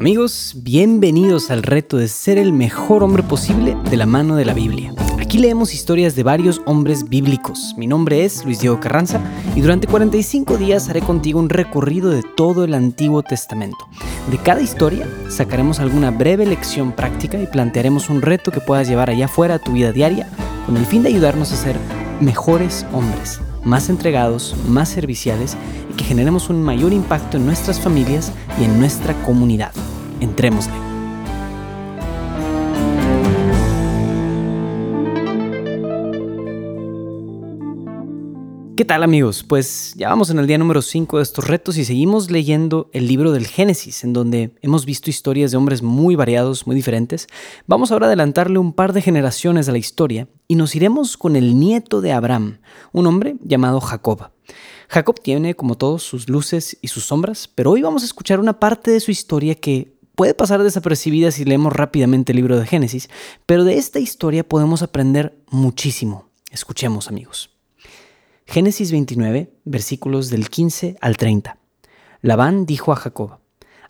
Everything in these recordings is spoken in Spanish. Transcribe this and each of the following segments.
Amigos, bienvenidos al reto de ser el mejor hombre posible de la mano de la Biblia. Aquí leemos historias de varios hombres bíblicos. Mi nombre es Luis Diego Carranza y durante 45 días haré contigo un recorrido de todo el Antiguo Testamento. De cada historia sacaremos alguna breve lección práctica y plantearemos un reto que puedas llevar allá afuera a tu vida diaria con el fin de ayudarnos a ser mejores hombres, más entregados, más serviciales y que generemos un mayor impacto en nuestras familias y en nuestra comunidad. Entrémosle. ¿Qué tal amigos? Pues ya vamos en el día número 5 de estos retos y seguimos leyendo el libro del Génesis, en donde hemos visto historias de hombres muy variados, muy diferentes. Vamos ahora a adelantarle un par de generaciones a la historia y nos iremos con el nieto de Abraham, un hombre llamado Jacob. Jacob tiene, como todos, sus luces y sus sombras, pero hoy vamos a escuchar una parte de su historia que puede pasar desapercibida si leemos rápidamente el libro de Génesis, pero de esta historia podemos aprender muchísimo. Escuchemos amigos. Génesis 29, versículos del 15 al 30. Labán dijo a Jacob,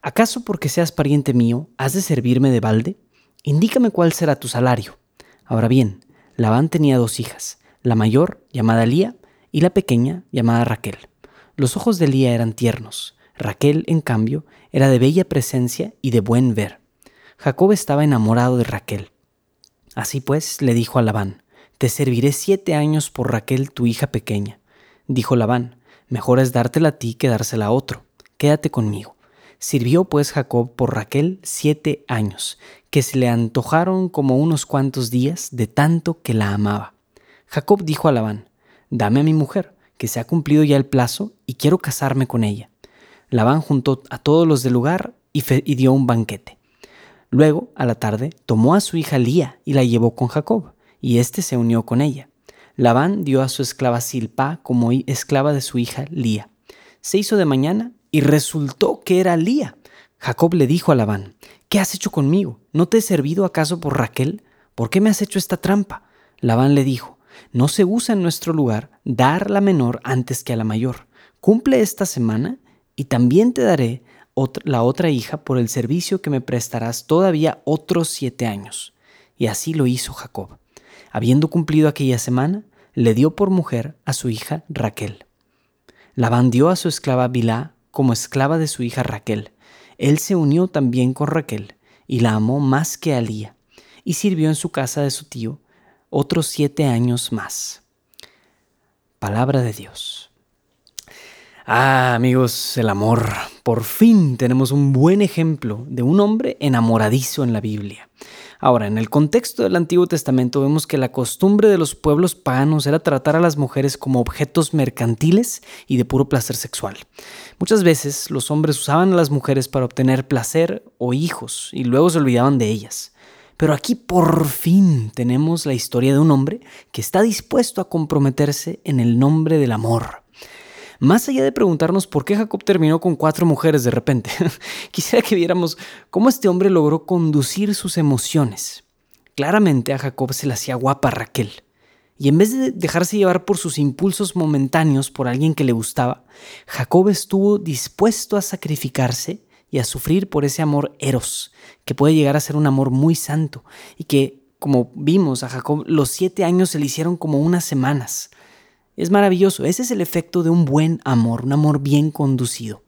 ¿acaso porque seas pariente mío has de servirme de balde? Indícame cuál será tu salario. Ahora bien, Labán tenía dos hijas, la mayor llamada Lía y la pequeña llamada Raquel. Los ojos de Lía eran tiernos, Raquel, en cambio, era de bella presencia y de buen ver. Jacob estaba enamorado de Raquel. Así pues, le dijo a Labán, te serviré siete años por Raquel, tu hija pequeña. Dijo Labán, mejor es dártela a ti que dársela a otro. Quédate conmigo. Sirvió pues Jacob por Raquel siete años, que se le antojaron como unos cuantos días de tanto que la amaba. Jacob dijo a Labán, Dame a mi mujer, que se ha cumplido ya el plazo, y quiero casarme con ella. Labán juntó a todos los del lugar y, dio un banquete. Luego, a la tarde, tomó a su hija Lía y la llevó con Jacob y éste se unió con ella. Labán dio a su esclava Silpa como esclava de su hija Lía. Se hizo de mañana y resultó que era Lía. Jacob le dijo a Labán, ¿qué has hecho conmigo? ¿No te he servido acaso por Raquel? ¿Por qué me has hecho esta trampa? Labán le dijo, no se usa en nuestro lugar dar la menor antes que a la mayor. Cumple esta semana y también te daré la otra hija por el servicio que me prestarás todavía otros siete años. Y así lo hizo Jacob. Habiendo cumplido aquella semana, le dio por mujer a su hija Raquel. Labán dio a su esclava Bilá como esclava de su hija Raquel. Él se unió también con Raquel y la amó más que a Lía, y sirvió en su casa de su tío otros siete años más. Palabra de Dios. Ah, amigos, el amor. Por fin tenemos un buen ejemplo de un hombre enamoradizo en la Biblia. Ahora, en el contexto del Antiguo Testamento vemos que la costumbre de los pueblos paganos era tratar a las mujeres como objetos mercantiles y de puro placer sexual. Muchas veces los hombres usaban a las mujeres para obtener placer o hijos y luego se olvidaban de ellas. Pero aquí por fin tenemos la historia de un hombre que está dispuesto a comprometerse en el nombre del amor. Más allá de preguntarnos por qué Jacob terminó con cuatro mujeres de repente, quisiera que viéramos cómo este hombre logró conducir sus emociones. Claramente a Jacob se le hacía guapa Raquel, y en vez de dejarse llevar por sus impulsos momentáneos por alguien que le gustaba, Jacob estuvo dispuesto a sacrificarse y a sufrir por ese amor eros, que puede llegar a ser un amor muy santo, y que, como vimos a Jacob, los siete años se le hicieron como unas semanas. Es maravilloso, ese es el efecto de un buen amor, un amor bien conducido.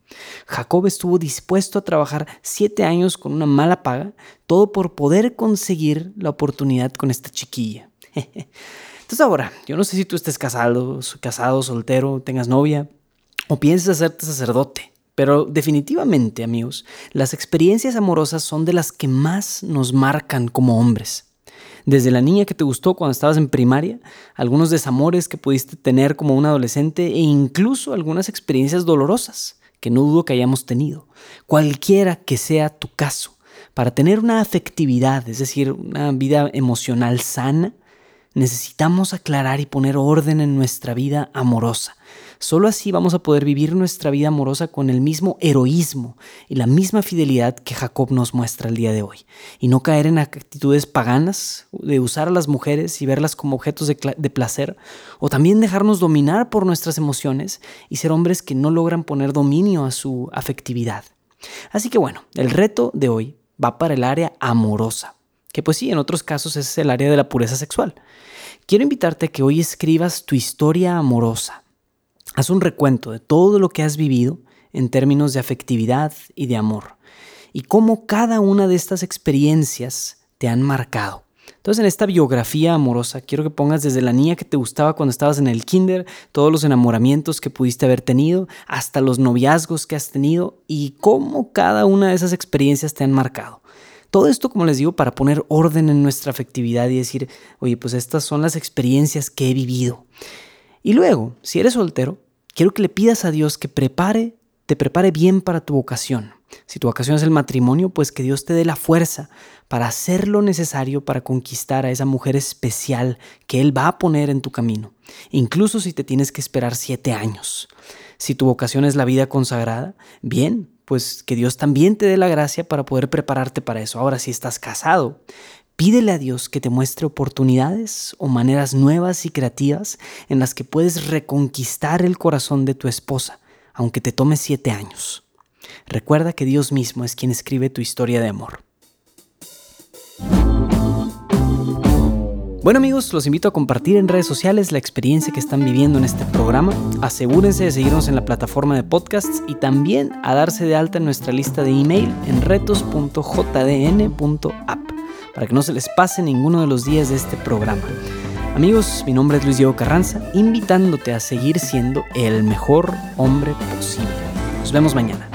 Jacob estuvo dispuesto a trabajar siete años con una mala paga, todo por poder conseguir la oportunidad con esta chiquilla. Entonces ahora, yo no sé si tú estés casado, casado, soltero, tengas novia o pienses hacerte sacerdote, pero definitivamente, amigos, las experiencias amorosas son de las que más nos marcan como hombres desde la niña que te gustó cuando estabas en primaria, algunos desamores que pudiste tener como un adolescente e incluso algunas experiencias dolorosas que no dudo que hayamos tenido. Cualquiera que sea tu caso, para tener una afectividad, es decir, una vida emocional sana, necesitamos aclarar y poner orden en nuestra vida amorosa. Solo así vamos a poder vivir nuestra vida amorosa con el mismo heroísmo y la misma fidelidad que Jacob nos muestra el día de hoy. Y no caer en actitudes paganas de usar a las mujeres y verlas como objetos de, placer, o también dejarnos dominar por nuestras emociones y ser hombres que no logran poner dominio a su afectividad. Así que bueno, el reto de hoy va para el área amorosa, que pues sí, en otros casos es el área de la pureza sexual. Quiero invitarte a que hoy escribas tu historia amorosa. Haz un recuento de todo lo que has vivido en términos de afectividad y de amor, y cómo cada una de estas experiencias te han marcado. Entonces en esta biografía amorosa quiero que pongas desde la niña que te gustaba cuando estabas en el kinder, todos los enamoramientos que pudiste haber tenido, hasta los noviazgos que has tenido y cómo cada una de esas experiencias te han marcado. Todo esto, como les digo, para poner orden en nuestra afectividad y decir, oye, pues estas son las experiencias que he vivido. Y luego, si eres soltero, quiero que le pidas a Dios que prepare, te prepare bien para tu vocación. Si tu vocación es el matrimonio, pues que Dios te dé la fuerza para hacer lo necesario para conquistar a esa mujer especial que Él va a poner en tu camino, incluso si te tienes que esperar siete años. Si tu vocación es la vida consagrada, bien, pues que Dios también te dé la gracia para poder prepararte para eso. Ahora, si estás casado, pídele a Dios que te muestre oportunidades o maneras nuevas y creativas en las que puedes reconquistar el corazón de tu esposa, aunque te tome siete años. Recuerda que Dios mismo es quien escribe tu historia de amor. Bueno amigos, los invito a compartir en redes sociales la experiencia que están viviendo en este programa. Asegúrense de seguirnos en la plataforma de podcasts y también a darse de alta en nuestra lista de email en retos.jdn.app para que no se les pase ninguno de los días de este programa. Amigos, mi nombre es Luis Diego Carranza, invitándote a seguir siendo el mejor hombre posible. Nos vemos mañana.